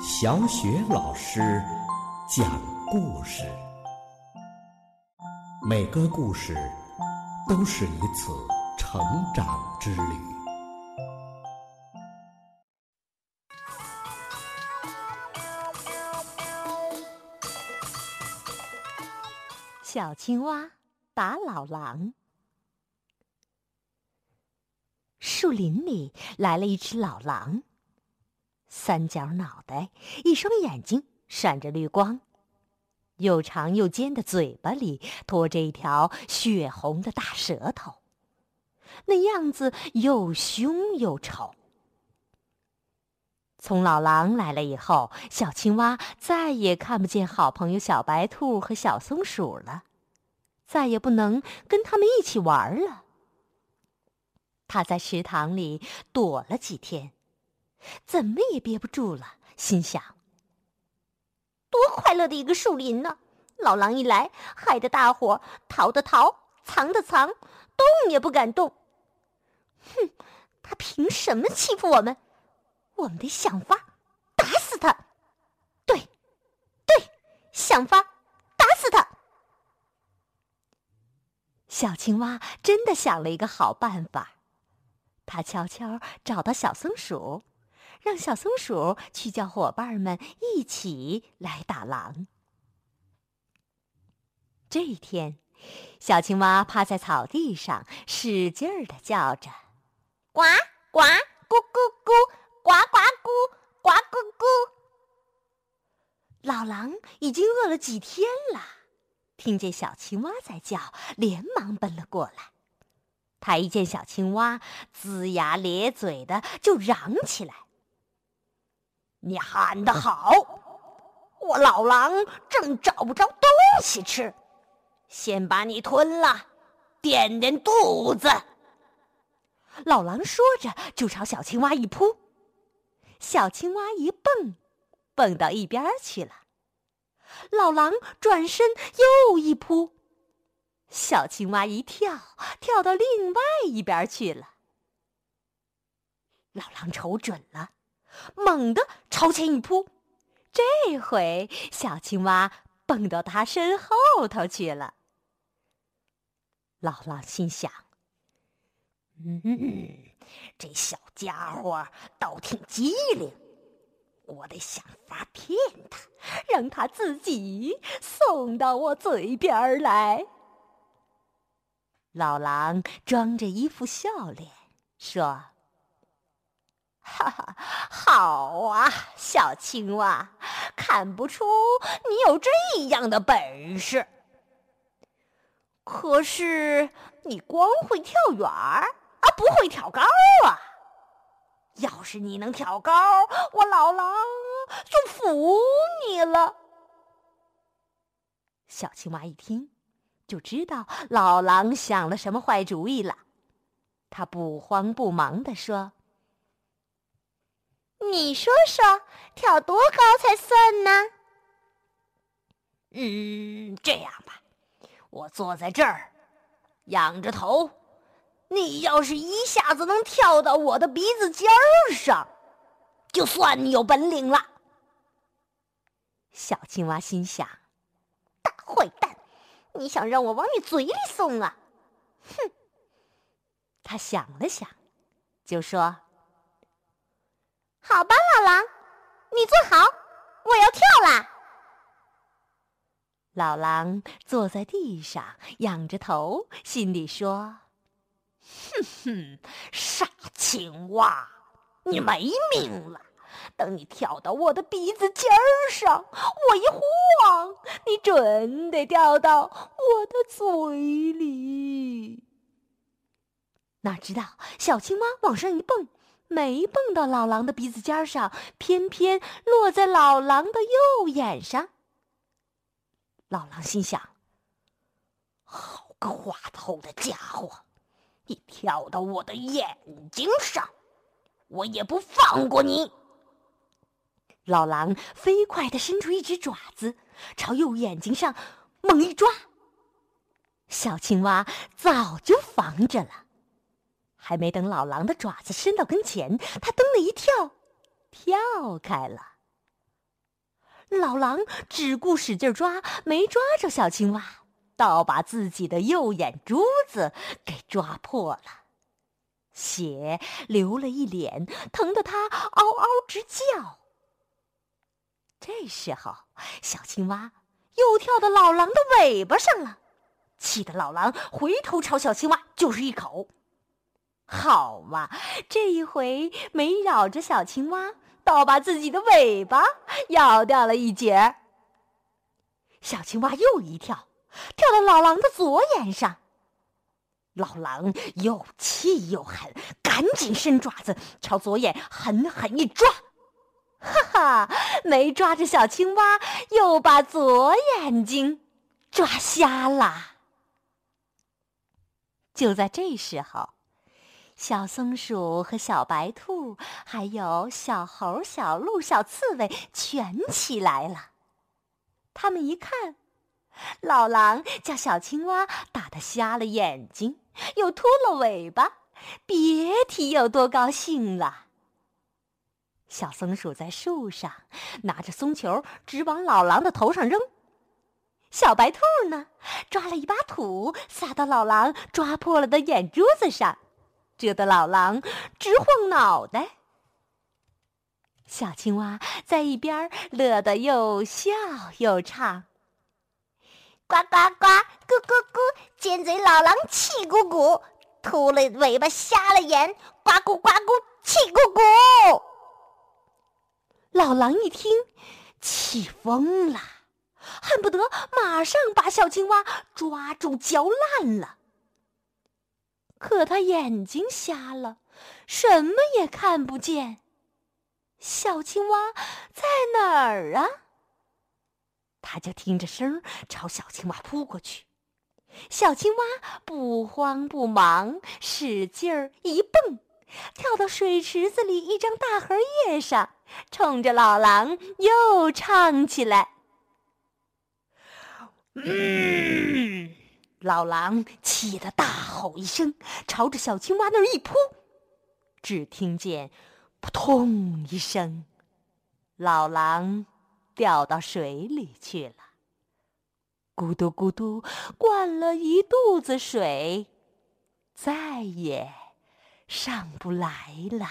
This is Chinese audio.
小雪老师讲故事，每个故事都是一次成长之旅。小青蛙打老狼。树林里来了一只老狼，三角脑袋，一双眼睛闪着绿光，又长又尖的嘴巴里拖着一条血红的大舌头，那样子又凶又丑。从老狼来了以后，小青蛙再也看不见好朋友小白兔和小松鼠了，再也不能跟他们一起玩了。他在池塘里躲了几天，怎么也憋不住了，心想：多快乐的一个树林呢！老狼一来，害得大伙逃的逃，藏的藏，动也不敢动。哼，他凭什么欺负我们？我们得想法打死他！对，对，想法打死他！小青蛙真的想了一个好办法。他悄悄找到小松鼠，让小松鼠去叫伙伴们一起来打狼。这一天，小青蛙趴在草地上，使劲儿的叫着：“呱呱咕咕咕，呱呱咕，呱咕咕。”老狼已经饿了几天了，听见小青蛙在叫，连忙奔了过来。他一见小青蛙，龇牙咧嘴的就嚷起来：“你喊得好！我老狼正找不着东西吃，先把你吞了，垫垫肚子。”老狼说着就朝小青蛙一扑，小青蛙一蹦，蹦到一边去了。老狼转身又一扑。小青蛙一跳，跳到另外一边去了。老狼瞅准了，猛地朝前一扑，这回小青蛙蹦到他身后头去了。老狼心想：“嗯，这小家伙倒挺机灵，我得想法骗他，让他自己送到我嘴边来。”老狼装着一副笑脸说：“哈哈，好啊，小青蛙，看不出你有这样的本事。可是你光会跳远儿啊，不会跳高啊。要是你能跳高，我老狼就服你了。”小青蛙一听。就知道老狼想了什么坏主意了。他不慌不忙地说：“你说说，跳多高才算呢？”“嗯，这样吧，我坐在这儿，仰着头，你要是一下子能跳到我的鼻子尖儿上，就算你有本领了。”小青蛙心想：“大坏蛋！”你想让我往你嘴里送啊？哼！他想了想，就说：“好吧，老狼，你坐好，我要跳啦。”老狼坐在地上，仰着头，心里说：“哼哼，傻青蛙，你没命了！”等你跳到我的鼻子尖儿上，我一晃，你准得掉到我的嘴里。哪知道小青蛙往上一蹦，没蹦到老狼的鼻子尖上，偏偏落在老狼的右眼上。老狼心想：好个滑头的家伙，你跳到我的眼睛上，我也不放过你。老狼飞快地伸出一只爪子，朝右眼睛上猛一抓。小青蛙早就防着了，还没等老狼的爪子伸到跟前，它噔的一跳，跳开了。老狼只顾使劲抓，没抓着小青蛙，倒把自己的右眼珠子给抓破了，血流了一脸，疼得他嗷嗷直叫。这时候，小青蛙又跳到老狼的尾巴上了，气得老狼回头朝小青蛙就是一口。好嘛，这一回没咬着小青蛙，倒把自己的尾巴咬掉了一截。小青蛙又一跳，跳到老狼的左眼上。老狼又气又狠，赶紧伸爪子朝左眼狠狠一抓，哈哈，没抓着小青蛙，又把左眼睛抓瞎了。就在这时候。小松鼠和小白兔，还有小猴、小鹿、小刺猬，全起来了。他们一看，老狼叫小青蛙打得瞎了眼睛，又秃了尾巴，别提有多高兴了。小松鼠在树上拿着松球，直往老狼的头上扔。小白兔呢，抓了一把土，撒到老狼抓破了的眼珠子上。蛰得老狼直晃脑袋，小青蛙在一边乐得又笑又唱：“呱呱呱，咕咕咕，尖嘴老狼气鼓鼓，秃了尾巴瞎了眼，呱咕呱咕气鼓鼓。”老狼一听，气疯了，恨不得马上把小青蛙抓住嚼烂了。可他眼睛瞎了，什么也看不见。小青蛙在哪儿啊？他就听着声儿朝小青蛙扑过去。小青蛙不慌不忙，使劲儿一蹦，跳到水池子里一张大荷叶上，冲着老狼又唱起来。嗯。老狼气得大吼一声，朝着小青蛙那儿一扑，只听见“扑通”一声，老狼掉到水里去了，咕嘟咕嘟灌了一肚子水，再也上不来了。